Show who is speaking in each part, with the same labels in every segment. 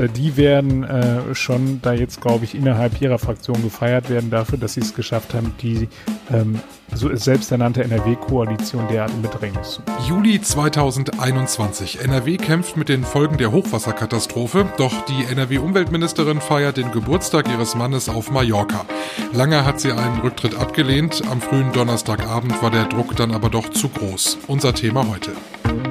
Speaker 1: äh, die werden äh, schon da jetzt, glaube ich, innerhalb ihrer Fraktion gefeiert werden dafür, dass sie es geschafft haben, die ähm, so selbsternannte NRW-Koalition derart in Bedrängnis zu.
Speaker 2: Juli 2021. NRW kämpft mit den Folgen der Hochwasserkatastrophe, doch die NRW-Umweltministerin feiert den Geburtstag ihres Mannes auf Mallorca. Lange hat sie einen Rücktritt abgelehnt, am frühen Donnerstagabend war der Druck dann aber doch zu groß. Unser Thema heute.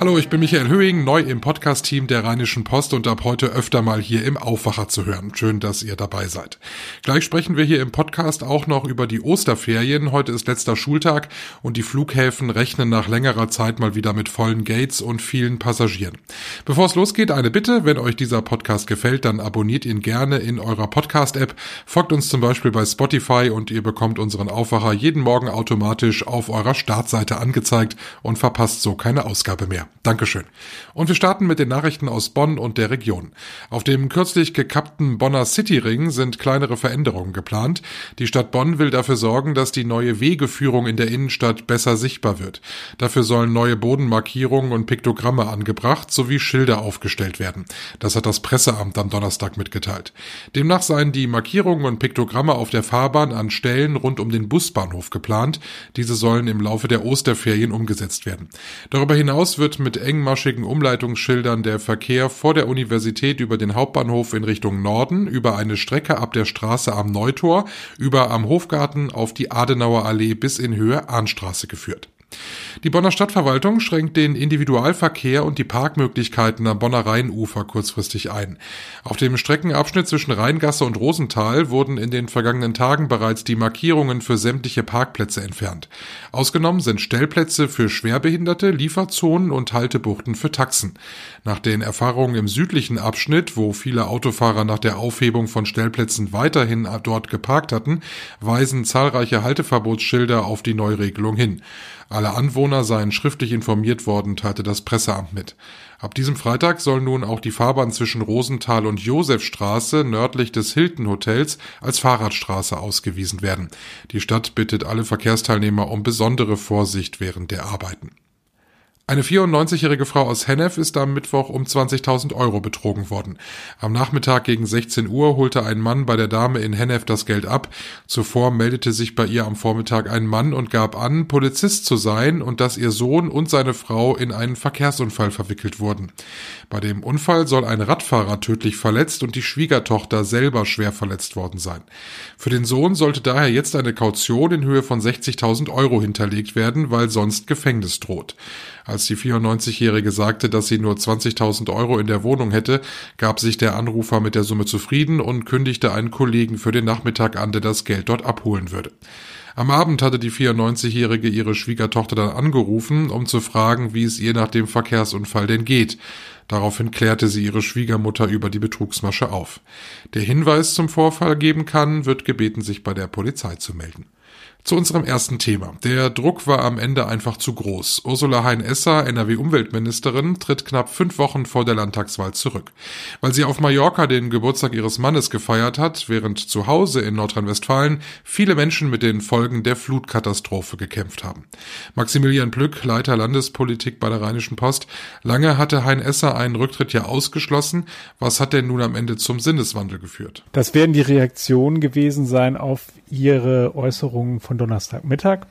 Speaker 2: Hallo, ich bin Michael Höhing, neu im Podcast-Team der Rheinischen Post und ab heute öfter mal hier im Aufwacher zu hören. Schön, dass ihr dabei seid. Gleich sprechen wir hier im Podcast auch noch über die Osterferien. Heute ist letzter Schultag und die Flughäfen rechnen nach längerer Zeit mal wieder mit vollen Gates und vielen Passagieren. Bevor es losgeht, eine Bitte. Wenn euch dieser Podcast gefällt, dann abonniert ihn gerne in eurer Podcast-App. Folgt uns zum Beispiel bei Spotify und ihr bekommt unseren Aufwacher jeden Morgen automatisch auf eurer Startseite angezeigt und verpasst so keine Ausgabe mehr. Dankeschön. Und wir starten mit den Nachrichten aus Bonn und der Region. Auf dem kürzlich gekappten Bonner Cityring sind kleinere Veränderungen geplant. Die Stadt Bonn will dafür sorgen, dass die neue Wegeführung in der Innenstadt besser sichtbar wird. Dafür sollen neue Bodenmarkierungen und Piktogramme angebracht sowie Schilder aufgestellt werden. Das hat das Presseamt am Donnerstag mitgeteilt. Demnach seien die Markierungen und Piktogramme auf der Fahrbahn an Stellen rund um den Busbahnhof geplant. Diese sollen im Laufe der Osterferien umgesetzt werden. Darüber hinaus wird mit engmaschigen Umleitungsschildern der Verkehr vor der Universität über den Hauptbahnhof in Richtung Norden, über eine Strecke ab der Straße am Neutor, über am Hofgarten auf die Adenauer Allee bis in Höhe Ahnstraße geführt. Die Bonner Stadtverwaltung schränkt den Individualverkehr und die Parkmöglichkeiten am Bonner Rheinufer kurzfristig ein. Auf dem Streckenabschnitt zwischen Rheingasse und Rosenthal wurden in den vergangenen Tagen bereits die Markierungen für sämtliche Parkplätze entfernt. Ausgenommen sind Stellplätze für Schwerbehinderte, Lieferzonen und Haltebuchten für Taxen. Nach den Erfahrungen im südlichen Abschnitt, wo viele Autofahrer nach der Aufhebung von Stellplätzen weiterhin dort geparkt hatten, weisen zahlreiche Halteverbotsschilder auf die Neuregelung hin. Alle Anwohner seien schriftlich informiert worden, teilte das Presseamt mit. Ab diesem Freitag soll nun auch die Fahrbahn zwischen Rosenthal und Josefstraße nördlich des Hilton Hotels als Fahrradstraße ausgewiesen werden. Die Stadt bittet alle Verkehrsteilnehmer um besondere Vorsicht während der Arbeiten. Eine 94-jährige Frau aus Hennef ist am Mittwoch um 20.000 Euro betrogen worden. Am Nachmittag gegen 16 Uhr holte ein Mann bei der Dame in Hennef das Geld ab. Zuvor meldete sich bei ihr am Vormittag ein Mann und gab an, Polizist zu sein und dass ihr Sohn und seine Frau in einen Verkehrsunfall verwickelt wurden. Bei dem Unfall soll ein Radfahrer tödlich verletzt und die Schwiegertochter selber schwer verletzt worden sein. Für den Sohn sollte daher jetzt eine Kaution in Höhe von 60.000 Euro hinterlegt werden, weil sonst Gefängnis droht. Als die 94-Jährige sagte, dass sie nur 20.000 Euro in der Wohnung hätte, gab sich der Anrufer mit der Summe zufrieden und kündigte einen Kollegen für den Nachmittag an, der das Geld dort abholen würde. Am Abend hatte die 94-Jährige ihre Schwiegertochter dann angerufen, um zu fragen, wie es ihr nach dem Verkehrsunfall denn geht. Daraufhin klärte sie ihre Schwiegermutter über die Betrugsmasche auf. Der Hinweis zum Vorfall geben kann, wird gebeten, sich bei der Polizei zu melden. Zu unserem ersten Thema. Der Druck war am Ende einfach zu groß. Ursula Hein-Esser, NRW-Umweltministerin, tritt knapp fünf Wochen vor der Landtagswahl zurück. Weil sie auf Mallorca den Geburtstag ihres Mannes gefeiert hat, während zu Hause in Nordrhein-Westfalen viele Menschen mit den Folgen der Flutkatastrophe gekämpft haben. Maximilian Plück, Leiter Landespolitik bei der Rheinischen Post. Lange hatte Hein-Esser einen Rücktritt ja ausgeschlossen. Was hat denn nun am Ende zum Sinneswandel geführt?
Speaker 1: Das werden die Reaktionen gewesen sein auf ihre Äußerungen von Donnerstagmittag.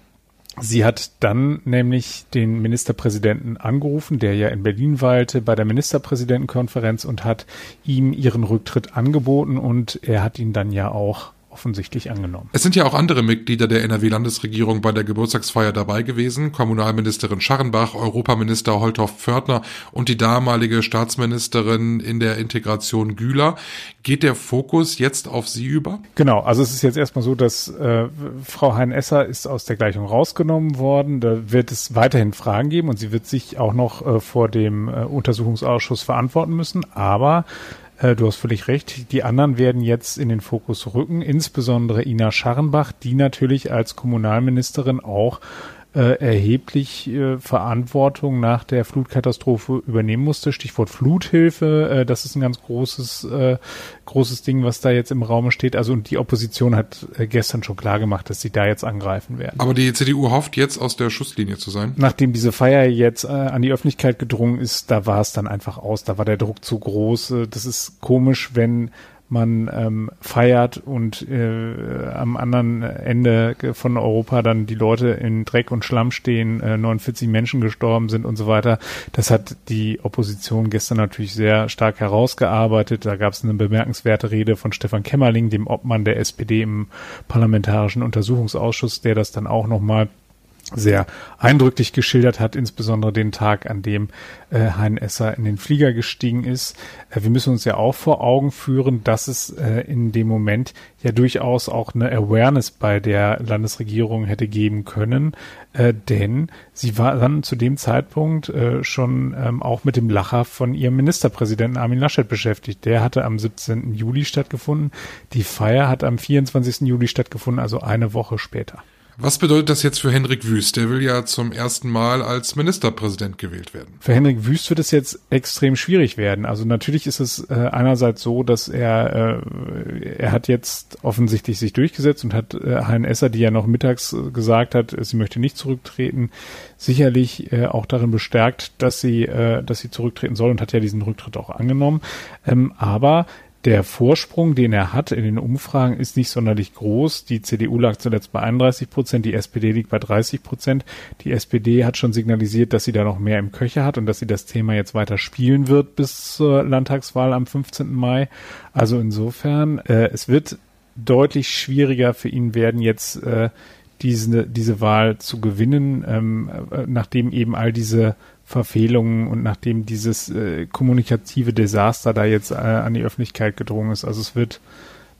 Speaker 1: Sie hat dann nämlich den Ministerpräsidenten angerufen, der ja in Berlin weilte, bei der Ministerpräsidentenkonferenz und hat ihm ihren Rücktritt angeboten und er hat ihn dann ja auch offensichtlich angenommen.
Speaker 2: Es sind ja auch andere Mitglieder der NRW-Landesregierung bei der Geburtstagsfeier dabei gewesen. Kommunalministerin Scharrenbach, Europaminister Holthoff Pförtner und die damalige Staatsministerin in der Integration Güler. Geht der Fokus jetzt auf sie über?
Speaker 1: Genau, also es ist jetzt erstmal so, dass äh, Frau Hein-Esser ist aus der Gleichung rausgenommen worden. Da wird es weiterhin Fragen geben und sie wird sich auch noch äh, vor dem äh, Untersuchungsausschuss verantworten müssen. Aber äh, du hast völlig recht. Die anderen werden jetzt in den Fokus rücken, insbesondere Ina Scharrenbach, die natürlich als Kommunalministerin auch äh, erheblich äh, Verantwortung nach der Flutkatastrophe übernehmen musste. Stichwort Fluthilfe, äh, das ist ein ganz großes, äh, großes Ding, was da jetzt im Raum steht. Also und die Opposition hat äh, gestern schon klar gemacht, dass sie da jetzt angreifen werden.
Speaker 2: Aber die CDU hofft jetzt aus der Schusslinie zu sein.
Speaker 1: Nachdem diese Feier jetzt äh, an die Öffentlichkeit gedrungen ist, da war es dann einfach aus, da war der Druck zu groß. Äh, das ist komisch, wenn man ähm, feiert und äh, am anderen Ende von Europa dann die Leute in Dreck und Schlamm stehen, äh, 49 Menschen gestorben sind und so weiter. Das hat die Opposition gestern natürlich sehr stark herausgearbeitet. Da gab es eine bemerkenswerte Rede von Stefan Kämmerling, dem Obmann der SPD im Parlamentarischen Untersuchungsausschuss, der das dann auch nochmal sehr eindrücklich geschildert hat, insbesondere den Tag, an dem äh, Hein Esser in den Flieger gestiegen ist. Äh, wir müssen uns ja auch vor Augen führen, dass es äh, in dem Moment ja durchaus auch eine Awareness bei der Landesregierung hätte geben können, äh, denn sie war dann zu dem Zeitpunkt äh, schon ähm, auch mit dem Lacher von ihrem Ministerpräsidenten Armin Laschet beschäftigt. Der hatte am 17. Juli stattgefunden. Die Feier hat am 24. Juli stattgefunden, also eine Woche später.
Speaker 2: Was bedeutet das jetzt für Henrik Wüst? Der will ja zum ersten Mal als Ministerpräsident gewählt werden.
Speaker 1: Für Henrik Wüst wird es jetzt extrem schwierig werden. Also natürlich ist es äh, einerseits so, dass er äh, er hat jetzt offensichtlich sich durchgesetzt und hat äh, Hein Esser, die ja noch mittags äh, gesagt hat, sie möchte nicht zurücktreten, sicherlich äh, auch darin bestärkt, dass sie äh, dass sie zurücktreten soll und hat ja diesen Rücktritt auch angenommen. Ähm, aber der Vorsprung, den er hat in den Umfragen, ist nicht sonderlich groß. Die CDU lag zuletzt bei 31 Prozent, die SPD liegt bei 30 Prozent. Die SPD hat schon signalisiert, dass sie da noch mehr im Köcher hat und dass sie das Thema jetzt weiter spielen wird bis zur Landtagswahl am 15. Mai. Also insofern, äh, es wird deutlich schwieriger für ihn werden, jetzt äh, diese, diese Wahl zu gewinnen, ähm, äh, nachdem eben all diese Verfehlungen und nachdem dieses äh, kommunikative Desaster da jetzt äh, an die Öffentlichkeit gedrungen ist. Also es wird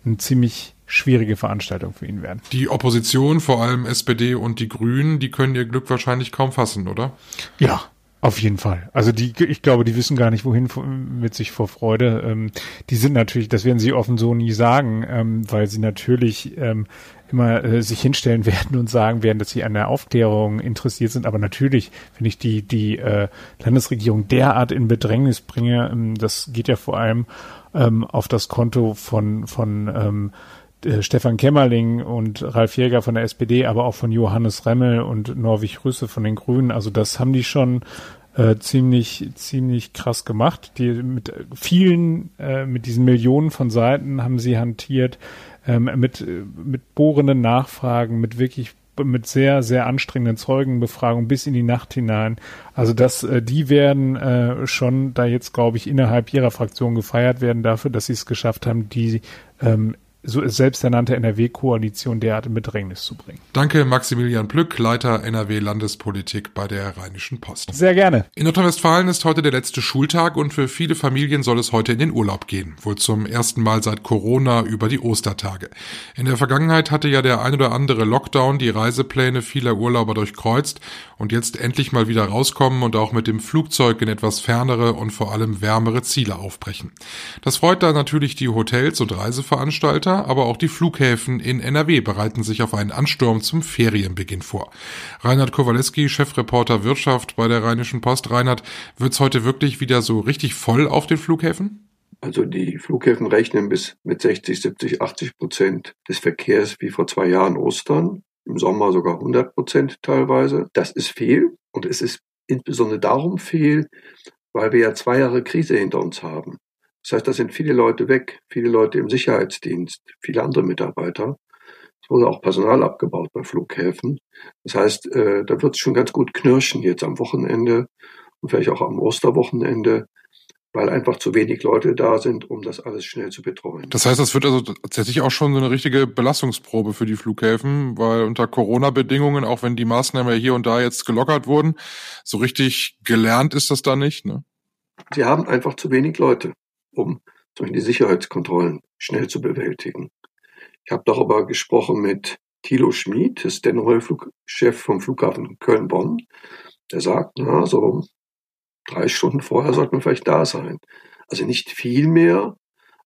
Speaker 1: eine ziemlich schwierige Veranstaltung für ihn werden.
Speaker 2: Die Opposition, vor allem SPD und die Grünen, die können ihr Glück wahrscheinlich kaum fassen, oder?
Speaker 1: Ja, auf jeden Fall. Also die, ich glaube, die wissen gar nicht, wohin mit sich vor Freude. Ähm, die sind natürlich, das werden sie offen so nie sagen, ähm, weil sie natürlich ähm, immer äh, sich hinstellen werden und sagen werden, dass sie an der Aufklärung interessiert sind. Aber natürlich, wenn ich die, die äh, Landesregierung derart in Bedrängnis bringe, ähm, das geht ja vor allem ähm, auf das Konto von, von ähm, äh, Stefan Kämmerling und Ralf Jäger von der SPD, aber auch von Johannes Remmel und Norwig Rüsse von den Grünen. Also das haben die schon äh, ziemlich ziemlich krass gemacht. Die mit vielen äh, mit diesen Millionen von Seiten haben sie hantiert ähm, mit mit bohrenden Nachfragen, mit wirklich mit sehr, sehr anstrengenden Zeugenbefragungen bis in die Nacht hinein. Also das, äh, die werden äh, schon da jetzt, glaube ich, innerhalb ihrer Fraktion gefeiert werden dafür, dass sie es geschafft haben, die ähm, so selbsternannte NRW-Koalition derart in Bedrängnis zu bringen.
Speaker 2: Danke, Maximilian Plück, Leiter NRW-Landespolitik bei der Rheinischen Post.
Speaker 1: Sehr gerne.
Speaker 2: In Nordrhein-Westfalen ist heute der letzte Schultag und für viele Familien soll es heute in den Urlaub gehen. Wohl zum ersten Mal seit Corona über die Ostertage. In der Vergangenheit hatte ja der ein oder andere Lockdown die Reisepläne vieler Urlauber durchkreuzt und jetzt endlich mal wieder rauskommen und auch mit dem Flugzeug in etwas fernere und vor allem wärmere Ziele aufbrechen. Das freut da natürlich die Hotels und Reiseveranstalter Frankfurter, aber auch die Flughäfen in NRW bereiten sich auf einen Ansturm zum Ferienbeginn vor. Reinhard Kowaleski, Chefreporter Wirtschaft bei der Rheinischen Post. Reinhard, wird's heute wirklich wieder so richtig voll auf den Flughäfen?
Speaker 3: Also die Flughäfen rechnen bis mit 60, 70, 80 Prozent des Verkehrs wie vor zwei Jahren Ostern. Im Sommer sogar 100 Prozent teilweise. Das ist viel und es ist insbesondere darum viel, weil wir ja zwei Jahre Krise hinter uns haben. Das heißt, da sind viele Leute weg, viele Leute im Sicherheitsdienst, viele andere Mitarbeiter. Es wurde auch Personal abgebaut bei Flughäfen. Das heißt, äh, da wird es schon ganz gut knirschen jetzt am Wochenende und vielleicht auch am Osterwochenende, weil einfach zu wenig Leute da sind, um das alles schnell zu betreuen.
Speaker 2: Das heißt, das wird also tatsächlich auch schon so eine richtige Belastungsprobe für die Flughäfen, weil unter Corona-Bedingungen, auch wenn die Maßnahmen hier und da jetzt gelockert wurden, so richtig gelernt ist das da nicht, ne?
Speaker 3: Sie haben einfach zu wenig Leute um die Sicherheitskontrollen schnell zu bewältigen. Ich habe darüber gesprochen mit Thilo Schmid, ist der neue Flugchef vom Flughafen Köln-Bonn. Der sagt, na, so drei Stunden vorher sollten wir vielleicht da sein. Also nicht viel mehr,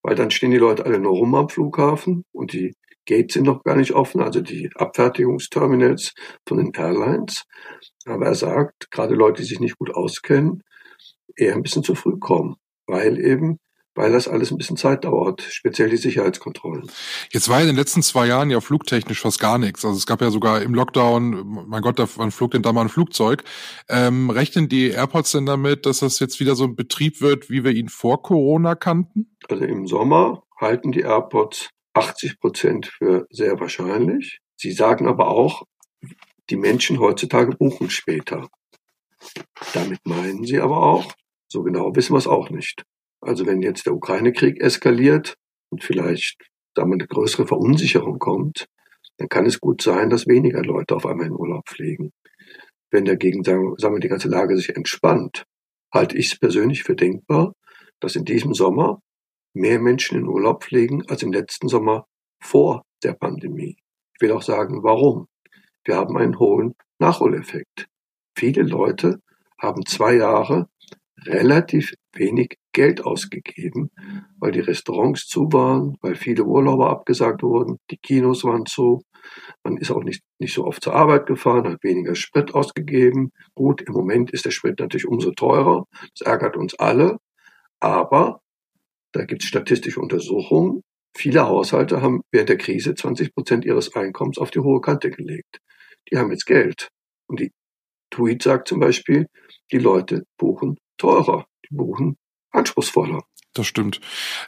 Speaker 3: weil dann stehen die Leute alle nur rum am Flughafen und die Gates sind noch gar nicht offen, also die Abfertigungsterminals von den Airlines. Aber er sagt, gerade Leute, die sich nicht gut auskennen, eher ein bisschen zu früh kommen, weil eben weil das alles ein bisschen Zeit dauert, speziell die Sicherheitskontrollen.
Speaker 2: Jetzt war in den letzten zwei Jahren ja flugtechnisch fast gar nichts. Also es gab ja sogar im Lockdown, mein Gott, wann flog denn da mal ein Flugzeug? Ähm, rechnen die Airports denn damit, dass das jetzt wieder so ein Betrieb wird, wie wir ihn vor Corona kannten?
Speaker 3: Also im Sommer halten die Airports 80 Prozent für sehr wahrscheinlich. Sie sagen aber auch, die Menschen heutzutage buchen später. Damit meinen sie aber auch, so genau wissen wir es auch nicht. Also wenn jetzt der Ukraine-Krieg eskaliert und vielleicht wir, eine größere Verunsicherung kommt, dann kann es gut sein, dass weniger Leute auf einmal in Urlaub fliegen. Wenn dagegen, sagen wir, die ganze Lage sich entspannt, halte ich es persönlich für denkbar, dass in diesem Sommer mehr Menschen in Urlaub fliegen als im letzten Sommer vor der Pandemie. Ich will auch sagen, warum. Wir haben einen hohen Nachholeffekt. Viele Leute haben zwei Jahre relativ wenig Geld ausgegeben, weil die Restaurants zu waren, weil viele Urlauber abgesagt wurden, die Kinos waren zu. Man ist auch nicht, nicht so oft zur Arbeit gefahren, hat weniger Sprit ausgegeben. Gut, im Moment ist der Sprit natürlich umso teurer. Das ärgert uns alle. Aber da gibt es statistische Untersuchungen. Viele Haushalte haben während der Krise 20 Prozent ihres Einkommens auf die hohe Kante gelegt. Die haben jetzt Geld. Und die Tweet sagt zum Beispiel, die Leute buchen teurer. Die buchen anspruchsvoller.
Speaker 2: Das stimmt.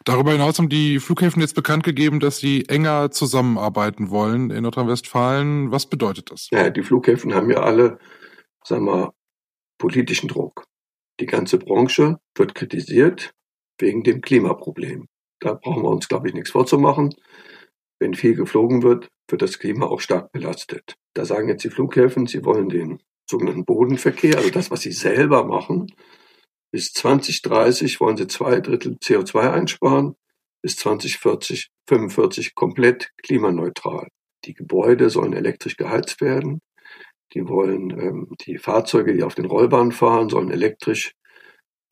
Speaker 2: Darüber hinaus haben die Flughäfen jetzt bekannt gegeben, dass sie enger zusammenarbeiten wollen in Nordrhein-Westfalen. Was bedeutet das?
Speaker 3: Ja, die Flughäfen haben ja alle, sagen wir, politischen Druck. Die ganze Branche wird kritisiert wegen dem Klimaproblem. Da brauchen wir uns, glaube ich, nichts vorzumachen. Wenn viel geflogen wird, wird das Klima auch stark belastet. Da sagen jetzt die Flughäfen, sie wollen den sogenannten Bodenverkehr, also das, was sie selber machen, bis 2030 wollen sie zwei Drittel CO2 einsparen, bis 2040, 45 komplett klimaneutral. Die Gebäude sollen elektrisch geheizt werden. Die wollen, ähm, die Fahrzeuge, die auf den Rollbahnen fahren, sollen elektrisch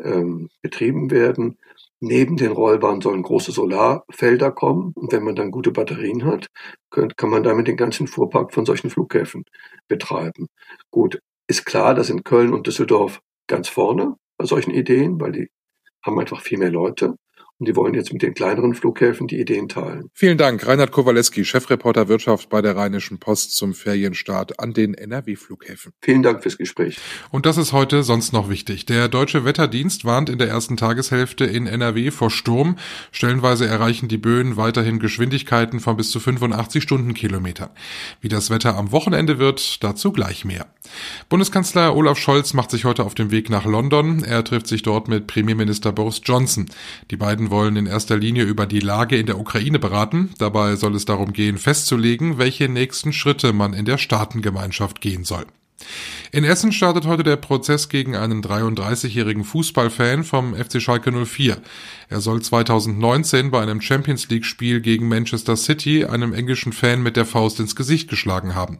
Speaker 3: ähm, betrieben werden. Neben den Rollbahnen sollen große Solarfelder kommen. Und wenn man dann gute Batterien hat, könnt, kann man damit den ganzen Fuhrpark von solchen Flughäfen betreiben. Gut, ist klar, dass in Köln und Düsseldorf ganz vorne bei solchen Ideen, weil die haben einfach viel mehr Leute. Und die wollen jetzt mit den kleineren Flughäfen die Ideen teilen.
Speaker 2: Vielen Dank, Reinhard Kowaleski, Chefreporter Wirtschaft bei der Rheinischen Post zum Ferienstart an den NRW-Flughäfen.
Speaker 3: Vielen Dank fürs Gespräch.
Speaker 2: Und das ist heute sonst noch wichtig. Der Deutsche Wetterdienst warnt in der ersten Tageshälfte in NRW vor Sturm. Stellenweise erreichen die Böen weiterhin Geschwindigkeiten von bis zu 85 Stundenkilometern. Wie das Wetter am Wochenende wird, dazu gleich mehr. Bundeskanzler Olaf Scholz macht sich heute auf den Weg nach London. Er trifft sich dort mit Premierminister Boris Johnson. Die beiden wollen in erster Linie über die Lage in der Ukraine beraten. Dabei soll es darum gehen, festzulegen, welche nächsten Schritte man in der Staatengemeinschaft gehen soll. In Essen startet heute der Prozess gegen einen 33-jährigen Fußballfan vom FC Schalke 04. Er soll 2019 bei einem Champions League Spiel gegen Manchester City einem englischen Fan mit der Faust ins Gesicht geschlagen haben.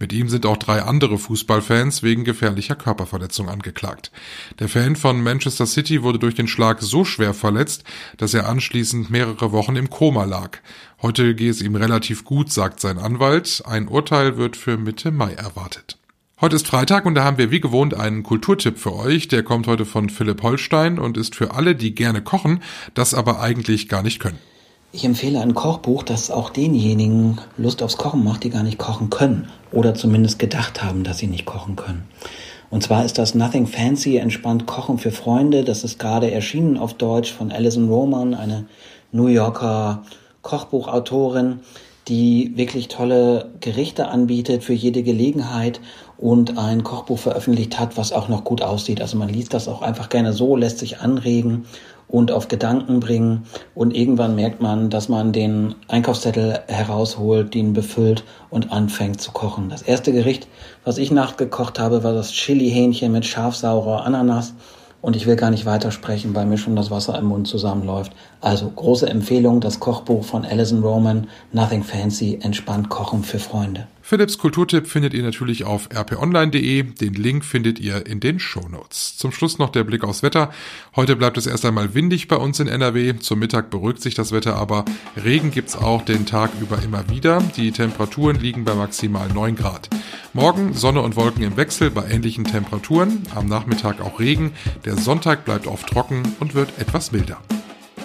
Speaker 2: Mit ihm sind auch drei andere Fußballfans wegen gefährlicher Körperverletzung angeklagt. Der Fan von Manchester City wurde durch den Schlag so schwer verletzt, dass er anschließend mehrere Wochen im Koma lag. Heute gehe es ihm relativ gut, sagt sein Anwalt. Ein Urteil wird für Mitte Mai erwartet. Heute ist Freitag und da haben wir wie gewohnt einen Kulturtipp für euch. Der kommt heute von Philipp Holstein und ist für alle, die gerne kochen, das aber eigentlich gar nicht können.
Speaker 4: Ich empfehle ein Kochbuch, das auch denjenigen Lust aufs Kochen macht, die gar nicht kochen können oder zumindest gedacht haben, dass sie nicht kochen können. Und zwar ist das Nothing Fancy, entspannt Kochen für Freunde. Das ist gerade erschienen auf Deutsch von Alison Roman, eine New Yorker Kochbuchautorin, die wirklich tolle Gerichte anbietet für jede Gelegenheit und ein Kochbuch veröffentlicht hat, was auch noch gut aussieht. Also man liest das auch einfach gerne so, lässt sich anregen und auf Gedanken bringen und irgendwann merkt man, dass man den Einkaufszettel herausholt, den befüllt und anfängt zu kochen. Das erste Gericht, was ich nachgekocht habe, war das Chili-Hähnchen mit scharfsaurer Ananas und ich will gar nicht weitersprechen, weil mir schon das Wasser im Mund zusammenläuft. Also große Empfehlung, das Kochbuch von Alison Roman, Nothing Fancy, entspannt kochen für Freunde.
Speaker 2: Philips Kulturtipp findet ihr natürlich auf rponline.de. Den Link findet ihr in den Shownotes. Zum Schluss noch der Blick aufs Wetter. Heute bleibt es erst einmal windig bei uns in NRW. Zum Mittag beruhigt sich das Wetter aber. Regen gibt's auch den Tag über immer wieder. Die Temperaturen liegen bei maximal 9 Grad. Morgen Sonne und Wolken im Wechsel bei ähnlichen Temperaturen. Am Nachmittag auch Regen. Der Sonntag bleibt oft trocken und wird etwas milder.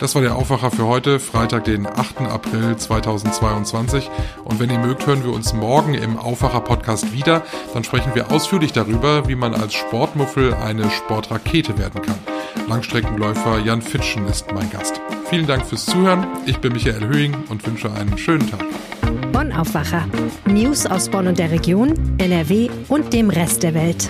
Speaker 2: Das war der Aufwacher für heute, Freitag, den 8. April 2022. Und wenn ihr mögt, hören wir uns morgen im Aufwacher-Podcast wieder. Dann sprechen wir ausführlich darüber, wie man als Sportmuffel eine Sportrakete werden kann. Langstreckenläufer Jan Fitschen ist mein Gast. Vielen Dank fürs Zuhören. Ich bin Michael Höhing und wünsche einen schönen Tag.
Speaker 5: Bonn Aufwacher. News aus Bonn und der Region, NRW und dem Rest der Welt.